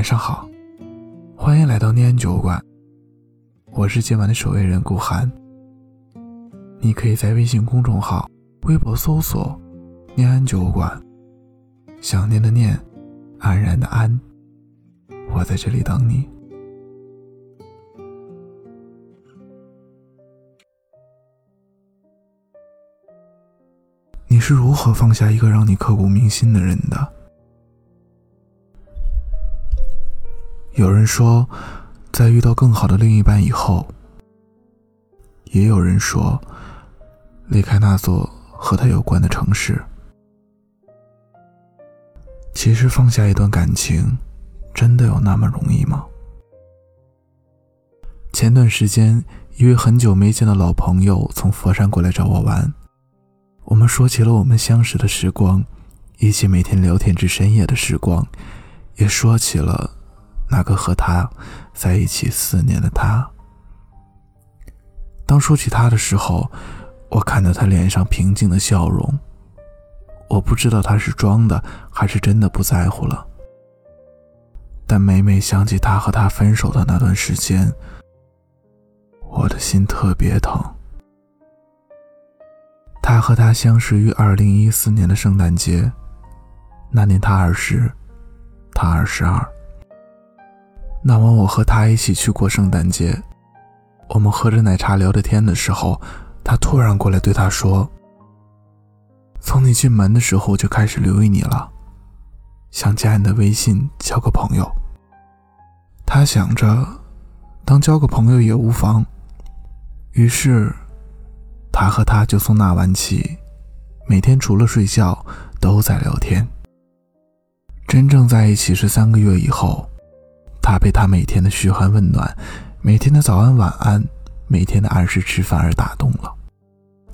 晚上好，欢迎来到念安酒馆，我是今晚的守卫人顾寒。你可以在微信公众号、微博搜索“念安酒馆”，想念的念，安然的安，我在这里等你。你是如何放下一个让你刻骨铭心的人的？有人说，在遇到更好的另一半以后，也有人说，离开那座和他有关的城市。其实，放下一段感情，真的有那么容易吗？前段时间，一位很久没见的老朋友从佛山过来找我玩，我们说起了我们相识的时光，一起每天聊天至深夜的时光，也说起了。那个和他在一起四年的他，当说起他的时候，我看到他脸上平静的笑容。我不知道他是装的还是真的不在乎了。但每每想起他和他分手的那段时间，我的心特别疼。他和他相识于二零一四年的圣诞节，那年他二十，他二十二。那晚，我和他一起去过圣诞节。我们喝着奶茶聊着天的时候，他突然过来对他说：“从你进门的时候就开始留意你了，想加你的微信交个朋友。”他想着，当交个朋友也无妨。于是，他和他就从那晚起，每天除了睡觉都在聊天。真正在一起是三个月以后。他被他每天的嘘寒问暖，每天的早安晚安，每天的按时吃饭而打动了。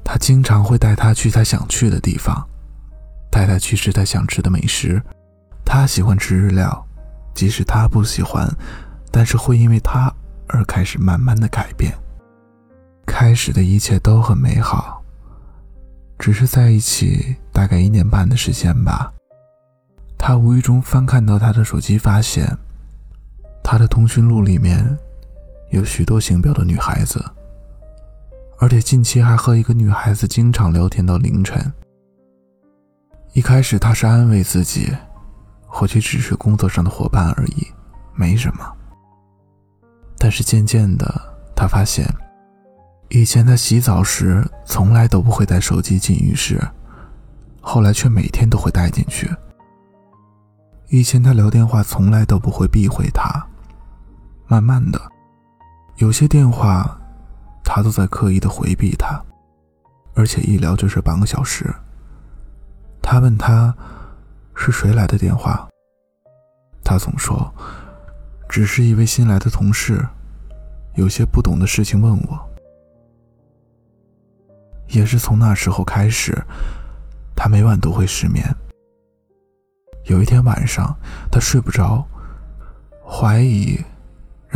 他经常会带他去他想去的地方，带他去吃他想吃的美食。他喜欢吃日料，即使他不喜欢，但是会因为他而开始慢慢的改变。开始的一切都很美好，只是在一起大概一年半的时间吧。他无意中翻看到他的手机，发现。他的通讯录里面有许多姓标的女孩子，而且近期还和一个女孩子经常聊天到凌晨。一开始他是安慰自己，或许只是工作上的伙伴而已，没什么。但是渐渐的，他发现，以前他洗澡时从来都不会带手机进浴室，后来却每天都会带进去。以前他聊电话从来都不会避讳他。慢慢的，有些电话，他都在刻意的回避他，而且一聊就是半个小时。他问他，是谁来的电话？他总说，只是一位新来的同事，有些不懂的事情问我。也是从那时候开始，他每晚都会失眠。有一天晚上，他睡不着，怀疑。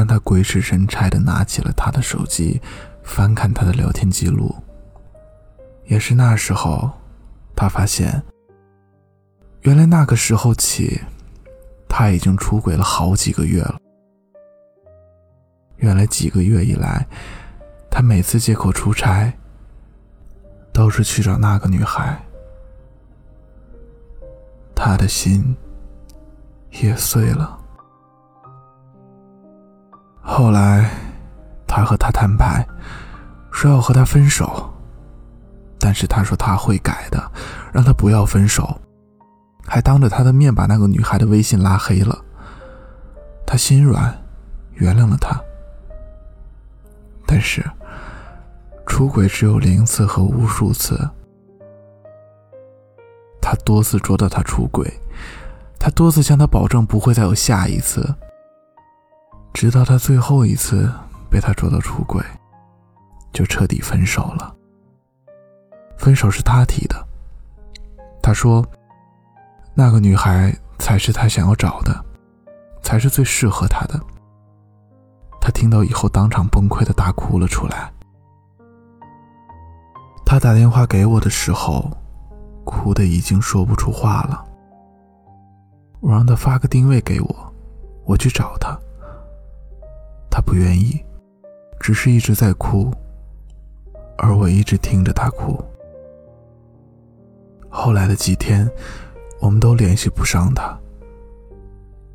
让他鬼使神差的拿起了他的手机，翻看他的聊天记录。也是那时候，他发现，原来那个时候起，他已经出轨了好几个月了。原来几个月以来，他每次借口出差，都是去找那个女孩。他的心也碎了。后来，他和他摊牌，说要和他分手。但是他说他会改的，让他不要分手，还当着他的面把那个女孩的微信拉黑了。他心软，原谅了他。但是，出轨只有零次和无数次。他多次捉到他出轨，他多次向他保证不会再有下一次。直到他最后一次被他捉到出轨，就彻底分手了。分手是他提的，他说：“那个女孩才是他想要找的，才是最适合他的。”他听到以后当场崩溃的大哭了出来。他打电话给我的时候，哭的已经说不出话了。我让他发个定位给我。我去找他，不愿意，只是一直在哭，而我一直听着他哭。后来的几天，我们都联系不上他，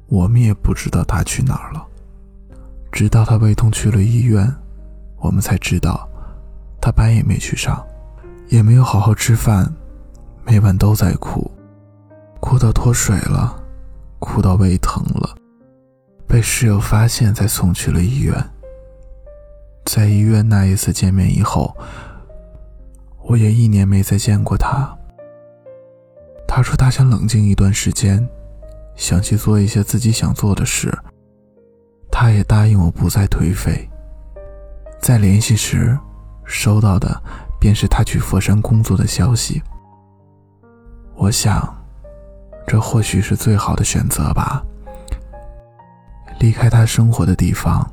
我们也不知道他去哪儿了。直到他胃痛去了医院，我们才知道，他班也没去上，也没有好好吃饭，每晚都在哭，哭到脱水了，哭到胃疼了，被室友发现才送去了医院。在医院那一次见面以后，我也一年没再见过他。他说他想冷静一段时间，想去做一些自己想做的事。他也答应我不再颓废。在联系时，收到的便是他去佛山工作的消息。我想，这或许是最好的选择吧。离开他生活的地方，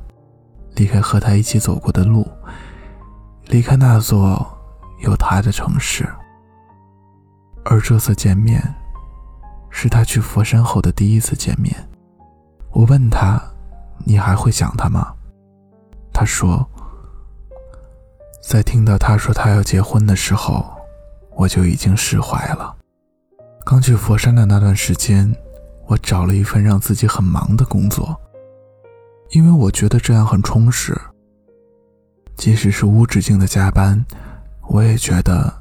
离开和他一起走过的路，离开那座有他的城市。而这次见面，是他去佛山后的第一次见面。我问他：“你还会想他吗？”他说：“在听到他说他要结婚的时候，我就已经释怀了。刚去佛山的那段时间，我找了一份让自己很忙的工作，因为我觉得这样很充实。即使是无止境的加班，我也觉得。”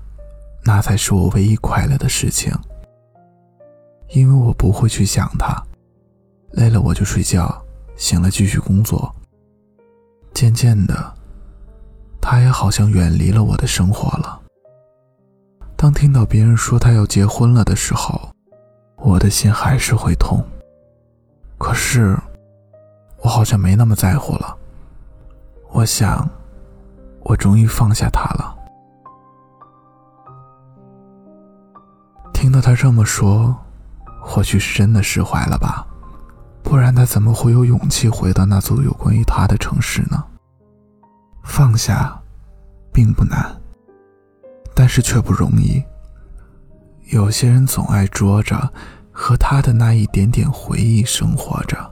那才是我唯一快乐的事情，因为我不会去想他，累了我就睡觉，醒了继续工作。渐渐的，他也好像远离了我的生活了。当听到别人说他要结婚了的时候，我的心还是会痛。可是，我好像没那么在乎了。我想，我终于放下他了。听到他这么说，或许是真的释怀了吧，不然他怎么会有勇气回到那座有关于他的城市呢？放下，并不难，但是却不容易。有些人总爱捉着和他的那一点点回忆生活着，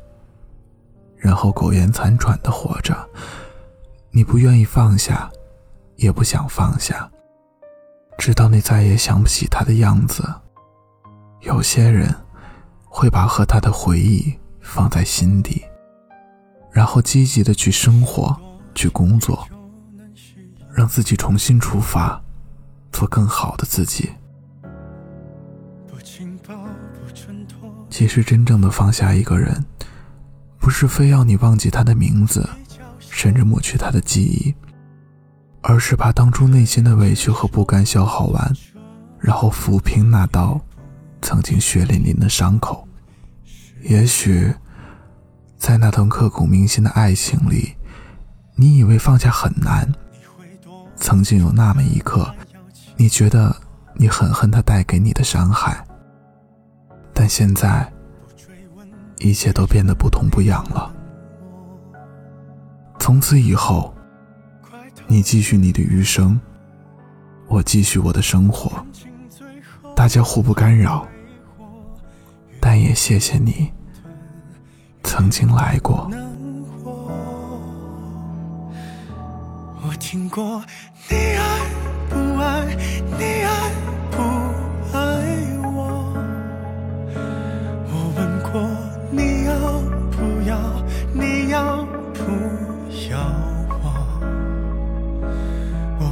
然后苟延残喘的活着。你不愿意放下，也不想放下。直到你再也想不起他的样子。有些人会把和他的回忆放在心底，然后积极的去生活、去工作，让自己重新出发，做更好的自己。其实，真正的放下一个人，不是非要你忘记他的名字，甚至抹去他的记忆。而是把当初内心的委屈和不甘消耗完，然后抚平那道曾经血淋淋的伤口。也许，在那段刻骨铭心的爱情里，你以为放下很难。曾经有那么一刻，你觉得你很恨他带给你的伤害。但现在，一切都变得不痛不痒了。从此以后。你继续你的余生，我继续我的生活，大家互不干扰。但也谢谢你曾经来过。我听过你爱不爱，你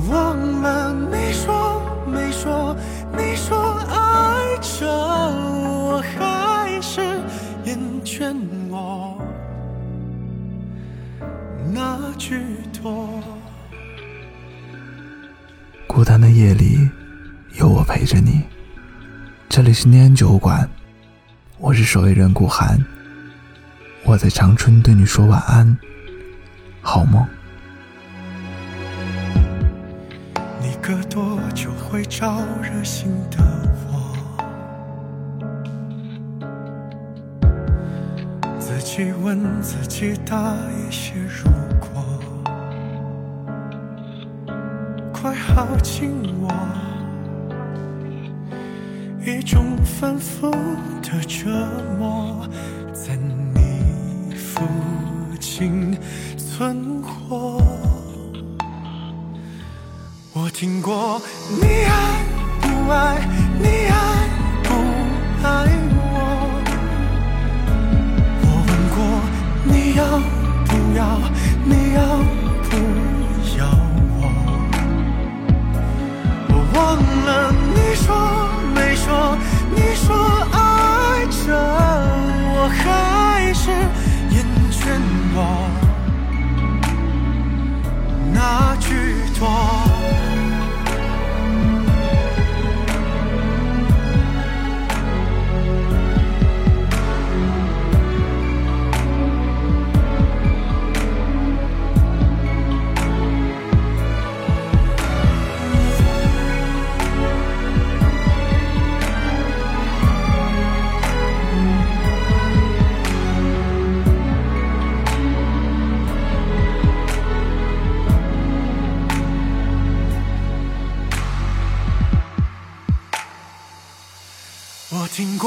忘了你说没说，你说爱着我，还是厌倦我那句多。孤单的夜里，有我陪着你。这里是念安酒馆，我是守夜人顾寒。我在长春对你说晚安，好梦。会招惹心的我？自己问自己答一些如果，快耗尽我，一种反复的折磨，在你附近存活。听过你爱不爱，你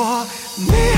过你。